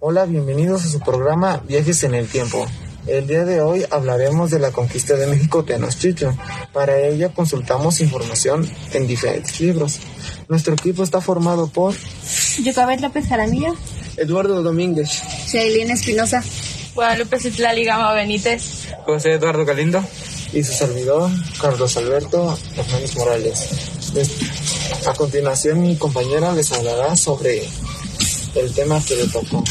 Hola, bienvenidos a su programa Viajes en el Tiempo. El día de hoy hablaremos de la conquista de México Tenochtitlan. Para ello consultamos información en diferentes libros. Nuestro equipo está formado por Yucabet López Jaramillo, Eduardo Domínguez, Shailene Espinosa, Guadalupe Citlali Gama Benítez, José Eduardo Galindo y su servidor Carlos Alberto Hernández Morales. A continuación mi compañera les hablará sobre el tema que le tocó.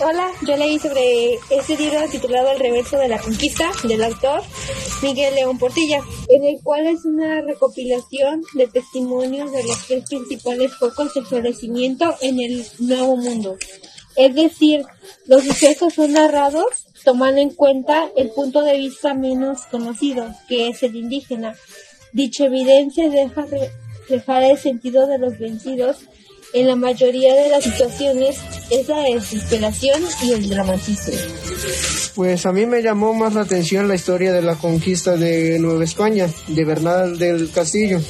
Hola, yo leí sobre este libro titulado El reverso de la conquista del autor Miguel León Portilla, en el cual es una recopilación de testimonios de los tres principales focos de florecimiento en el Nuevo Mundo. Es decir, los sucesos son narrados tomando en cuenta el punto de vista menos conocido, que es el indígena. Dicha evidencia deja reflejar el sentido de los vencidos en la mayoría de las situaciones es la desesperación y el dramatismo. Pues a mí me llamó más la atención la historia de la conquista de Nueva España, de Bernal del Castillo,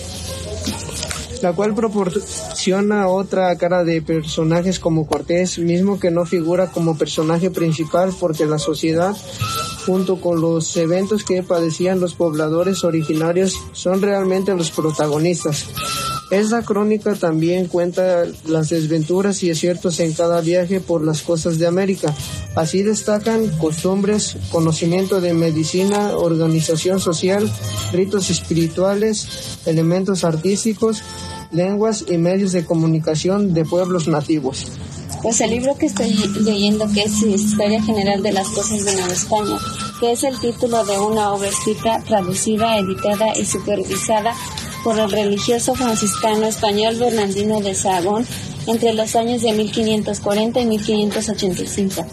la cual proporciona otra cara de personajes como Cortés, mismo que no figura como personaje principal porque la sociedad junto con los eventos que padecían los pobladores originarios son realmente los protagonistas. Esta crónica también cuenta las desventuras y aciertos en cada viaje por las costas de América. Así destacan costumbres, conocimiento de medicina, organización social, ritos espirituales, elementos artísticos, lenguas y medios de comunicación de pueblos nativos. Pues el libro que estoy leyendo, que es Historia General de las Cosas de Nueva España, que es el título de una obra escrita, traducida, editada y supervisada por el religioso franciscano español Bernardino de Sahagón entre los años de 1540 y 1585,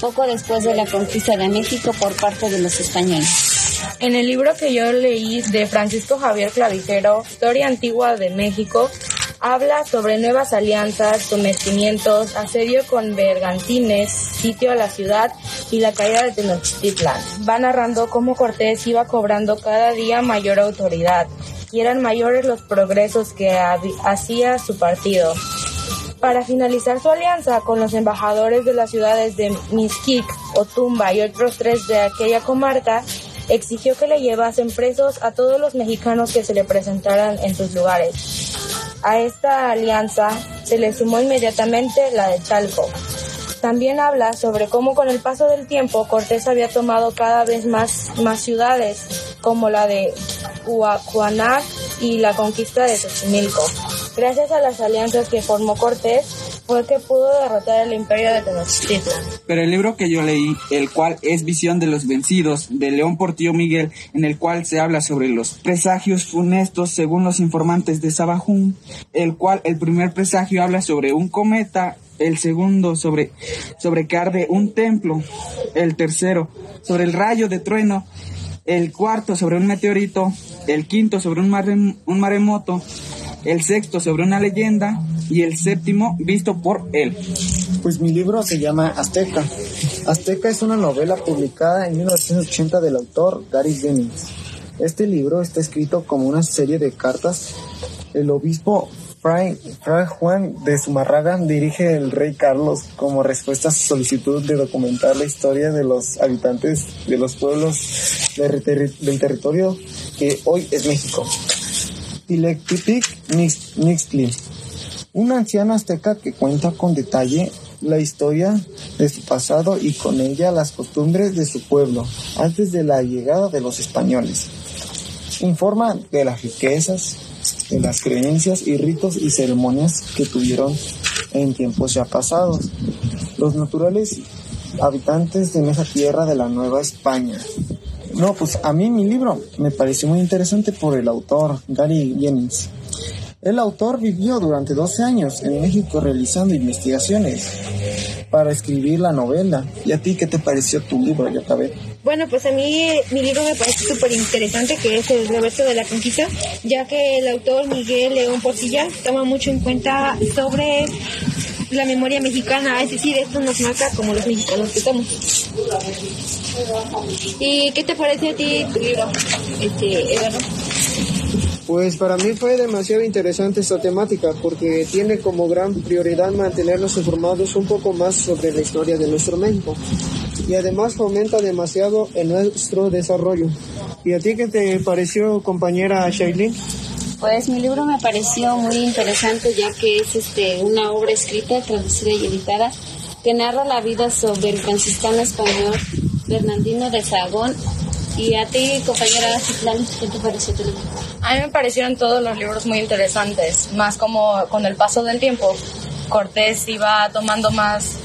poco después de la conquista de México por parte de los españoles. En el libro que yo leí de Francisco Javier Clavijero, Historia Antigua de México, habla sobre nuevas alianzas, sometimientos, asedio con bergantines, sitio a la ciudad y la caída de Tenochtitlan. Va narrando cómo Cortés iba cobrando cada día mayor autoridad y eran mayores los progresos que hacía su partido. Para finalizar su alianza con los embajadores de las ciudades de Mixquic, Otumba y otros tres de aquella comarca, exigió que le llevasen presos a todos los mexicanos que se le presentaran en sus lugares. A esta alianza se le sumó inmediatamente la de Chalco. También habla sobre cómo con el paso del tiempo Cortés había tomado cada vez más, más ciudades, como la de Huacuanac y la conquista de Xochimilco. Gracias a las alianzas que formó Cortés, fue que pudo derrotar el imperio de Tenochtitlan. Pero el libro que yo leí, el cual es Visión de los Vencidos, de León Portillo Miguel, en el cual se habla sobre los presagios funestos según los informantes de Sabajún, el cual el primer presagio habla sobre un cometa, el segundo sobre, sobre que arde un templo, el tercero sobre el rayo de trueno, el cuarto sobre un meteorito, el quinto sobre un, maremoto, el sexto sobre una leyenda y el séptimo visto por él. Pues mi libro se llama Azteca. Azteca es una novela publicada en 1980 del autor Gary Jennings. Este libro está escrito como una serie de cartas. El obispo Fray, Fray Juan de Zumarraga dirige el rey Carlos como respuesta a su solicitud de documentar la historia de los habitantes de los pueblos del, del territorio que hoy es México. Tilectitic Nixtli, una anciana azteca que cuenta con detalle la historia de su pasado y con ella las costumbres de su pueblo antes de la llegada de los españoles. Informa de las riquezas, de las creencias y ritos y ceremonias que tuvieron en tiempos ya pasados. Los naturales habitantes de esa tierra de la Nueva España. No, pues a mí mi libro me pareció muy interesante por el autor Gary Jennings. El autor vivió durante 12 años en México realizando investigaciones para escribir la novela. ¿Y a ti qué te pareció tu libro, Yacabé? Bueno, pues a mí mi libro me parece súper interesante, que es El reverso de la conquista, ya que el autor Miguel León Portilla toma mucho en cuenta sobre la memoria mexicana, es decir, esto nos marca como los mexicanos que somos. ¿Y qué te parece a ti tu libro, este, Eduardo? Pues para mí fue demasiado interesante esta temática porque tiene como gran prioridad mantenernos informados un poco más sobre la historia de nuestro México y además fomenta demasiado en nuestro desarrollo. ¿Y a ti qué te pareció, compañera Shailene? Pues mi libro me pareció muy interesante ya que es este una obra escrita, traducida y editada que narra la vida sobre el franciscano español Bernardino de Sahagón. Y a ti, compañera ¿qué te pareció tu libro? A mí me parecieron todos los libros muy interesantes, más como con el paso del tiempo. Cortés iba tomando más,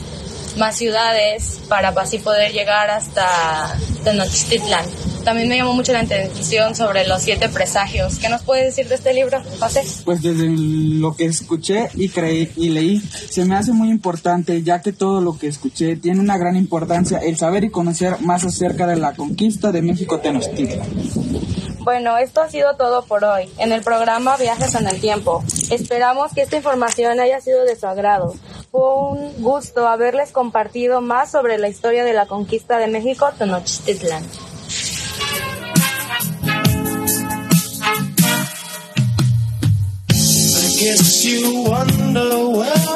más ciudades para así poder llegar hasta Tenochtitlan. También me llamó mucho la atención sobre los siete presagios. ¿Qué nos puede decir de este libro, José? Pues desde lo que escuché y creí y leí, se me hace muy importante, ya que todo lo que escuché tiene una gran importancia el saber y conocer más acerca de la conquista de México Tenochtitlan. Bueno, esto ha sido todo por hoy en el programa Viajes en el Tiempo. Esperamos que esta información haya sido de su agrado. Fue un gusto haberles compartido más sobre la historia de la conquista de México Tenochtitlan. Guess you wonder where